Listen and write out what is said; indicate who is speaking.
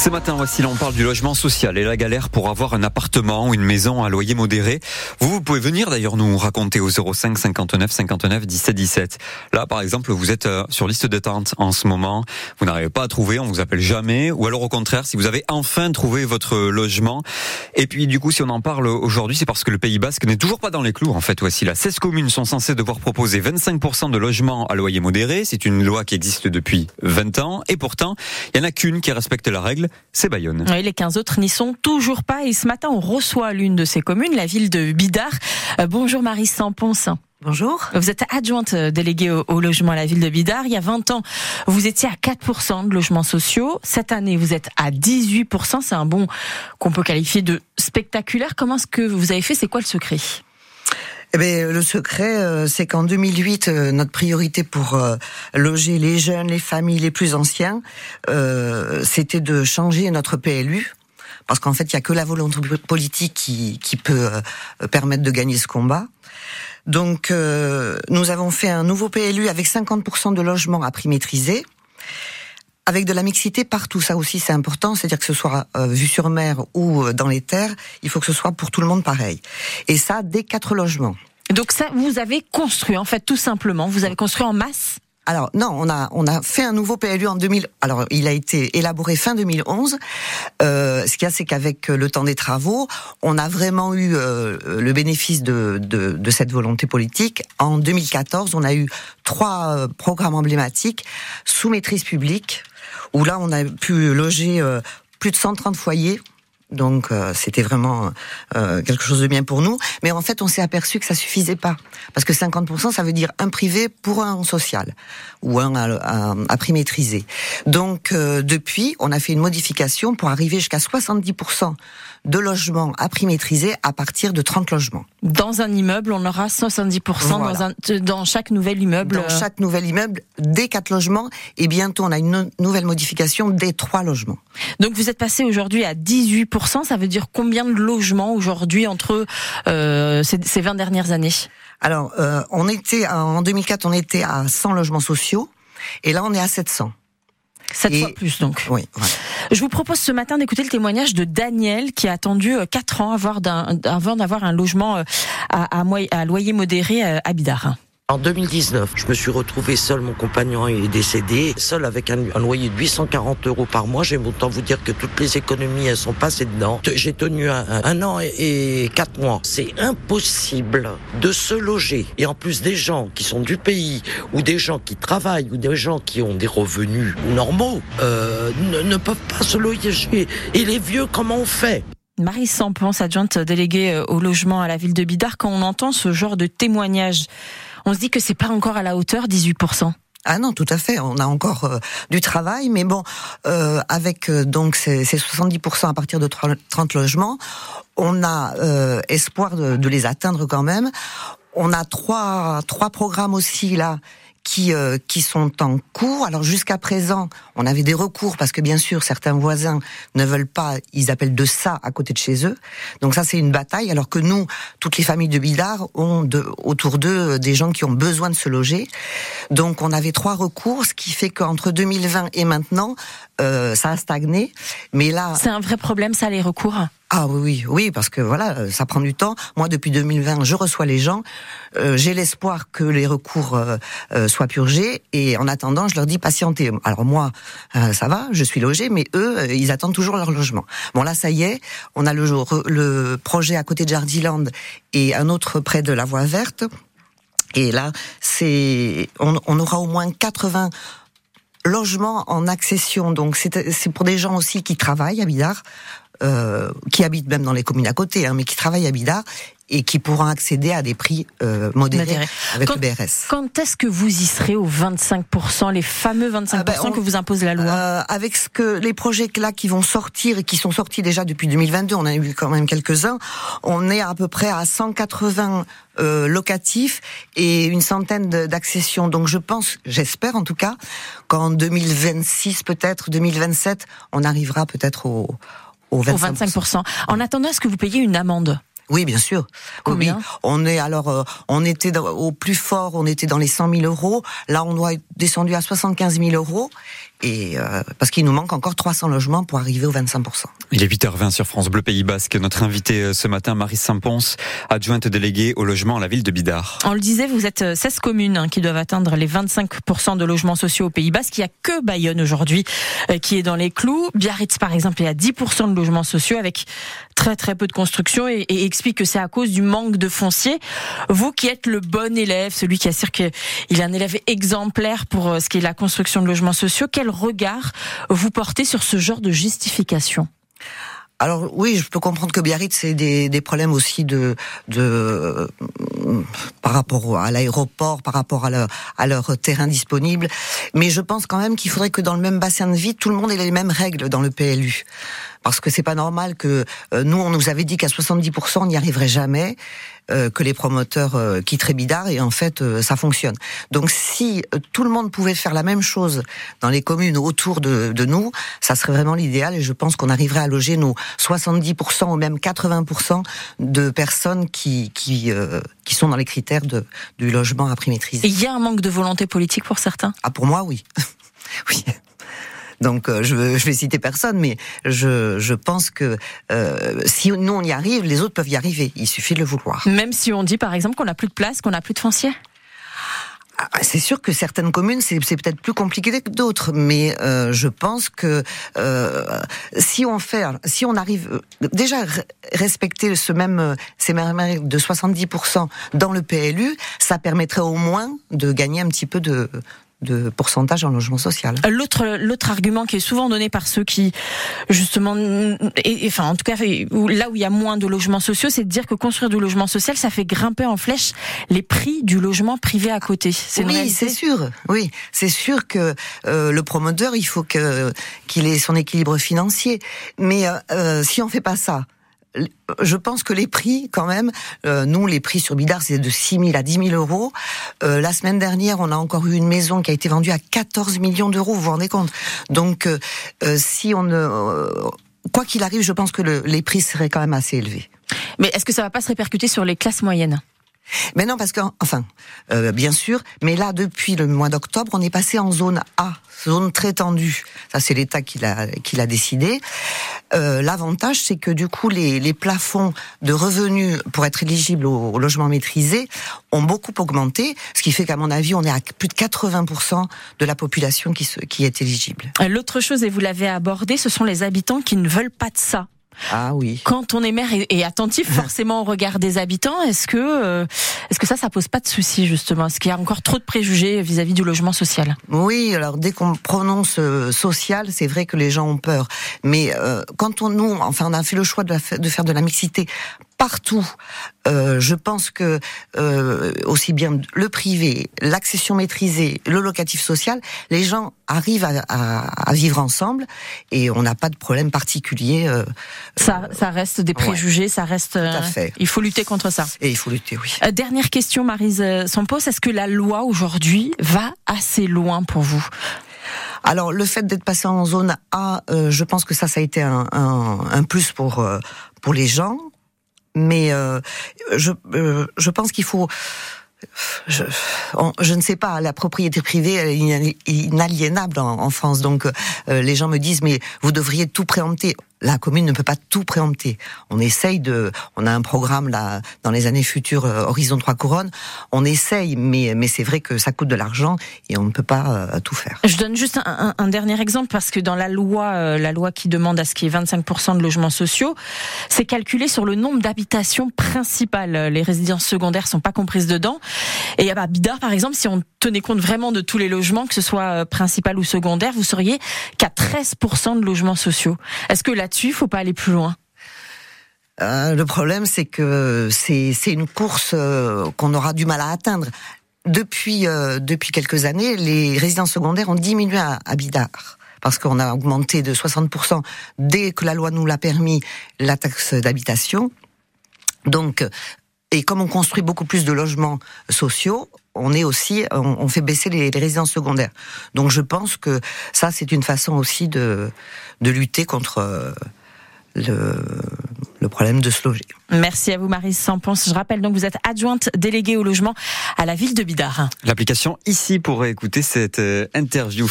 Speaker 1: Ce matin, voici, on parle du logement social et la galère pour avoir un appartement ou une maison à loyer modéré. Vous, vous pouvez venir d'ailleurs nous raconter au 05 59 59 17 17. Là, par exemple, vous êtes euh, sur liste d'attente en ce moment. Vous n'arrivez pas à trouver, on vous appelle jamais. Ou alors au contraire, si vous avez enfin trouvé votre logement. Et puis, du coup, si on en parle aujourd'hui, c'est parce que le Pays Basque n'est toujours pas dans les clous. En fait, voici là. 16 communes sont censées devoir proposer 25% de logements à loyer modéré. C'est une loi qui existe depuis 20 ans. Et pourtant, il n'y en a qu'une qui respecte la règle c'est Bayonne.
Speaker 2: Oui, les 15 autres n'y sont toujours pas et ce matin on reçoit l'une de ces communes, la ville de Bidart. Euh, bonjour Marie Sampons.
Speaker 3: Bonjour.
Speaker 2: Vous êtes adjointe déléguée au, logement à la ville de Bidart. Il y a 20 ans, vous étiez à 4% de logements sociaux. Cette année, vous êtes à 18%. C'est un bon qu'on peut qualifier de spectaculaire. Comment est-ce que vous avez fait? C'est quoi le secret?
Speaker 3: Eh bien, le secret, euh, c'est qu'en 2008, euh, notre priorité pour euh, loger les jeunes, les familles les plus anciens, c'était de changer notre PLU. Parce qu'en fait, il n'y a que la volonté politique qui, qui peut permettre de gagner ce combat. Donc, nous avons fait un nouveau PLU avec 50% de logements à prix maîtrisé avec de la mixité partout. Ça aussi, c'est important. C'est-à-dire que ce soit euh, vu sur mer ou dans les terres, il faut que ce soit pour tout le monde pareil. Et ça, dès quatre logements.
Speaker 2: Donc ça, vous avez construit, en fait, tout simplement. Vous avez construit en masse
Speaker 3: alors non, on a on a fait un nouveau PLU en 2000. Alors il a été élaboré fin 2011. Euh, ce qu'il y a, c'est qu'avec le temps des travaux, on a vraiment eu euh, le bénéfice de, de, de cette volonté politique. En 2014, on a eu trois programmes emblématiques sous maîtrise publique où là on a pu loger euh, plus de 130 foyers. Donc euh, c'était vraiment euh, quelque chose de bien pour nous. Mais en fait, on s'est aperçu que ça suffisait pas. Parce que 50%, ça veut dire un privé pour un social. Ou un à, prix maîtrisé. Donc depuis, on a fait une modification pour arriver jusqu'à 70% de logements à prix maîtrisé à partir de 30 logements.
Speaker 2: Dans un immeuble, on aura 70% dans, un, dans chaque nouvel immeuble
Speaker 3: Dans chaque nouvel immeuble, dès 4 logements. Et bientôt, on a une nouvelle modification des 3 logements.
Speaker 2: Donc vous êtes passé aujourd'hui à 18%. Ça veut dire combien de logements aujourd'hui entre euh, ces, ces 20 dernières années?
Speaker 3: Alors, euh, on était en 2004, on était à 100 logements sociaux. Et là, on est à 700.
Speaker 2: Sept fois plus donc.
Speaker 3: Oui.
Speaker 2: Je vous propose ce matin d'écouter le témoignage de Daniel qui a attendu 4 euh, ans avant d'avoir un logement euh, à, loyer modéré euh, à Bidar.
Speaker 4: En 2019, je me suis retrouvé seul, mon compagnon est décédé, seul avec un, loyer de 840 euros par mois. J'aime autant vous dire que toutes les économies, elles sont passées dedans. J'ai tenu un, an et, quatre mois. C'est impossible de se loger. Et en plus des gens qui sont du pays, ou des gens qui travaillent, ou des gens qui ont des revenus normaux, euh, ne, peuvent pas se loger. Et les vieux, comment on fait?
Speaker 2: Marie Sampons, adjointe déléguée euh, au logement à la ville de Bidart, quand on entend ce genre de témoignage, on se dit que c'est pas encore à la hauteur 18%.
Speaker 3: Ah non, tout à fait. On a encore euh, du travail, mais bon, euh, avec euh, donc ces, 70% à partir de 30 logements, on a espoir de, de, les atteindre quand même. On a trois trois programmes aussi là qui euh, qui sont en cours. Alors jusqu'à présent, on avait des recours parce que bien sûr certains voisins ne veulent pas, ils appellent de ça à côté de chez eux. Donc ça c'est une bataille. Alors que nous, toutes les familles de Bidart ont de, autour d'eux des gens qui ont besoin de se loger. Donc on avait trois recours, ce qui fait qu'entre 2020 et maintenant, euh, ça a stagné. Mais là,
Speaker 2: c'est un vrai problème ça les recours?
Speaker 3: Ah oui, oui, parce que voilà, euh, ça prend du temps. Moi, depuis 2020, je reçois les gens. Euh, j'ai l'espoir que les recours euh, soient purgés, et en attendant, je leur dis patientez. Alors moi, ça va, je suis logé, mais eux, ils attendent toujours leur logement. Bon là, ça y est, on a le, le projet à côté de Jardiland et un autre près de la voie verte. Et là, c'est, on, on aura au moins 80 logements en accession. Donc c'est pour des gens aussi qui travaillent à Bidart, euh, qui habitent même dans les communes à côté, hein, mais qui travaillent à Bidart et qui pourront accéder à des prix euh, modérés avec le BRS.
Speaker 2: Quand est-ce que vous y serez aux 25%, les fameux 25% ah ben, que vous impose la loi
Speaker 3: euh, Avec ce que les projets là qui vont sortir et qui sont sortis déjà depuis 2022, on en a eu quand même quelques-uns, on est à peu près à 180 euh, locatifs et une centaine d'accessions. Donc je pense, j'espère en tout cas, qu'en 2026 peut-être, 2027, on arrivera peut-être au au
Speaker 2: 25%. En attendant, est-ce que vous payez une amende?
Speaker 3: Oui, bien sûr.
Speaker 2: Combien
Speaker 3: oui, on est alors, euh, on était au plus fort, on était dans les 100 000 euros. Là, on doit être descendu à 75 000 euros. Et euh, parce qu'il nous manque encore 300 logements pour arriver aux 25%.
Speaker 1: Il est 8h20 sur France Bleu Pays Basque. Notre invité euh, ce matin, Marie Saint-Pons, adjointe déléguée au logement à la ville de Bidart.
Speaker 2: On le disait, vous êtes 16 euh, communes hein, qui doivent atteindre les 25% de logements sociaux au Pays Basque. Il n'y a que Bayonne aujourd'hui qui est dans les clous. Biarritz, par exemple, est à 10% de logements sociaux avec très très peu de construction et, et explique que c'est à cause du manque de foncier. Vous qui êtes le bon élève, celui qui assure qu'il est un élève exemplaire pour ce qui est la construction de logements sociaux, quel regard vous portez sur ce genre de justification?
Speaker 3: Alors oui, je peux comprendre que Biarritz c'est des, problèmes aussi de, par rapport à l'aéroport, par rapport à à leur terrain disponible. Mais je pense quand même qu'il faudrait que dans le même bassin de vie, tout le monde ait les mêmes règles dans le PLU parce que c'est pas normal que euh, nous on nous avait dit qu'à 70% on n'y arriverait jamais, euh, que les promoteurs euh, quitteraient Bidart et en fait ça fonctionne. Donc si tout le monde pouvait faire la même chose dans les communes autour de, de nous, ça serait vraiment l'idéal et je pense qu'on arriverait à loger nos 70% ou même 80% de personnes qui qui qui sont dans les critères de, du logement à prix maîtrisé.
Speaker 2: Il y a un manque de volonté politique pour certains?
Speaker 3: Ah pour moi oui. oui. Donc euh, je, je vais citer personne, mais je, je pense que euh, si nous on y arrive, les autres peuvent y arriver. Il suffit de le vouloir.
Speaker 2: Même si on dit par exemple qu'on n'a plus de place, qu'on n'a plus de foncier
Speaker 3: ah, c'est sûr que certaines communes, c'est peut-être plus compliqué que d'autres, mais euh, je pense que euh, si on fait, si on arrive euh, déjà respecter ce même ces mêmes de 70% dans le PLU, ça permettrait au moins de gagner un petit peu de de pourcentage en logement social.
Speaker 2: L'autre l'autre argument qui est souvent donné par ceux qui justement et, enfin en tout cas là où il y a moins de logements sociaux, c'est de dire que construire du logement social, ça fait grimper en flèche les prix du logement privé à côté.
Speaker 3: Oui, c'est sûr. Oui, c'est sûr que euh, le promoteur, il faut que qu'il ait son équilibre financier. Mais euh, euh si on fait pas ça, je pense que les prix, quand même, euh, nous, les prix sur Bidar, c'est de 6 000 à 10 000 euros. Euh, la semaine dernière, on a encore eu une maison qui a été vendue à 14 millions d'euros, vous vous rendez compte? Donc, euh, si on ne... quoi qu'il arrive, je pense que les prix seraient quand même assez élevés.
Speaker 2: Mais est-ce que ça va pas se répercuter sur les classes moyennes?
Speaker 3: Mais non, parce que, enfin, euh, bien sûr, mais là, depuis le mois d'octobre, on est passé en zone A, zone très tendue. Ça, c'est l'État qui l'a qui l'a décidé. Euh, L'avantage, c'est que du coup, les, les, plafonds de revenus pour être éligibles au, logement maîtrisé ont beaucoup augmenté, ce qui fait qu'à mon avis, on est à plus de 80% de la population qui, qui est éligible.
Speaker 2: L'autre chose, et vous l'avez abordé, ce sont les habitants qui ne veulent pas de ça.
Speaker 3: Ah oui.
Speaker 2: Quand on est maire et, attentif forcément au regard des habitants, est-ce que euh, est-ce que ça ça pose pas de souci justement? Est-ce qu'il y a encore trop de préjugés vis-à-vis du logement social?
Speaker 3: Oui, alors dès qu'on prononce euh, social, c'est vrai que les gens ont peur. Mais euh, quand on nous enfin on a fait le choix de, de faire de la mixité partout. Euh, je pense que euh, aussi bien le privé, l'accession maîtrisée, le locatif social, les gens arrivent à, à, à vivre ensemble et on n'a pas de problème particulier. Euh,
Speaker 2: ça, ça reste des préjugés, ça reste.
Speaker 3: Tout fait.
Speaker 2: Il faut lutter contre ça.
Speaker 3: Et il faut lutter, oui.
Speaker 2: dernière question, Marise Sampos, est-ce que la loi aujourd'hui va assez loin pour vous?
Speaker 3: Alors le fait d'être passé en zone A, je pense que ça, ça a été un, un, un plus pour pour les gens mais euh, je, euh, je pense qu'il faut je, je, ne sais pas, la propriété privée est inaliénable en, France. Donc euh, les gens me disent mais vous devriez tout préempter la commune ne peut pas tout préempter. On essaye de, on a un programme là dans les années futures, euh, Horizon 3 couronnes. On essaye, mais mais c'est vrai que ça coûte de l'argent et on ne peut pas euh, tout faire.
Speaker 2: Je donne juste un, dernier exemple parce que dans la loi, euh, la loi qui demande à ce qu'il y ait 25% de logements sociaux, c'est calculé sur le nombre d'habitations principales. Les résidences secondaires sont pas comprises dedans. Et à Bidart, par exemple, si on tenait compte vraiment de tous les logements, que ce soit principal ou secondaire, vous seriez qu'à 13% de logements sociaux. Est-ce que la là-dessus, faut pas aller plus loin
Speaker 3: euh, Le problème, c'est que c'est une course euh, qu'on aura du mal à atteindre. Depuis, euh, depuis quelques années, les résidences secondaires ont diminué à, à parce qu'on a augmenté de 60% dès que la loi nous l'a permis la taxe d'habitation. Donc, et comme on construit beaucoup plus de logements sociaux, on est aussi, on, fait baisser les, les, résidences secondaires. Donc je pense que ça, c'est une façon aussi de, de lutter contre le, le problème de se loger.
Speaker 2: Merci à vous Marie Sampons. Je rappelle donc vous êtes adjointe déléguée au logement à la ville de Bidart.
Speaker 1: L'application ici pour écouter cette euh, interview.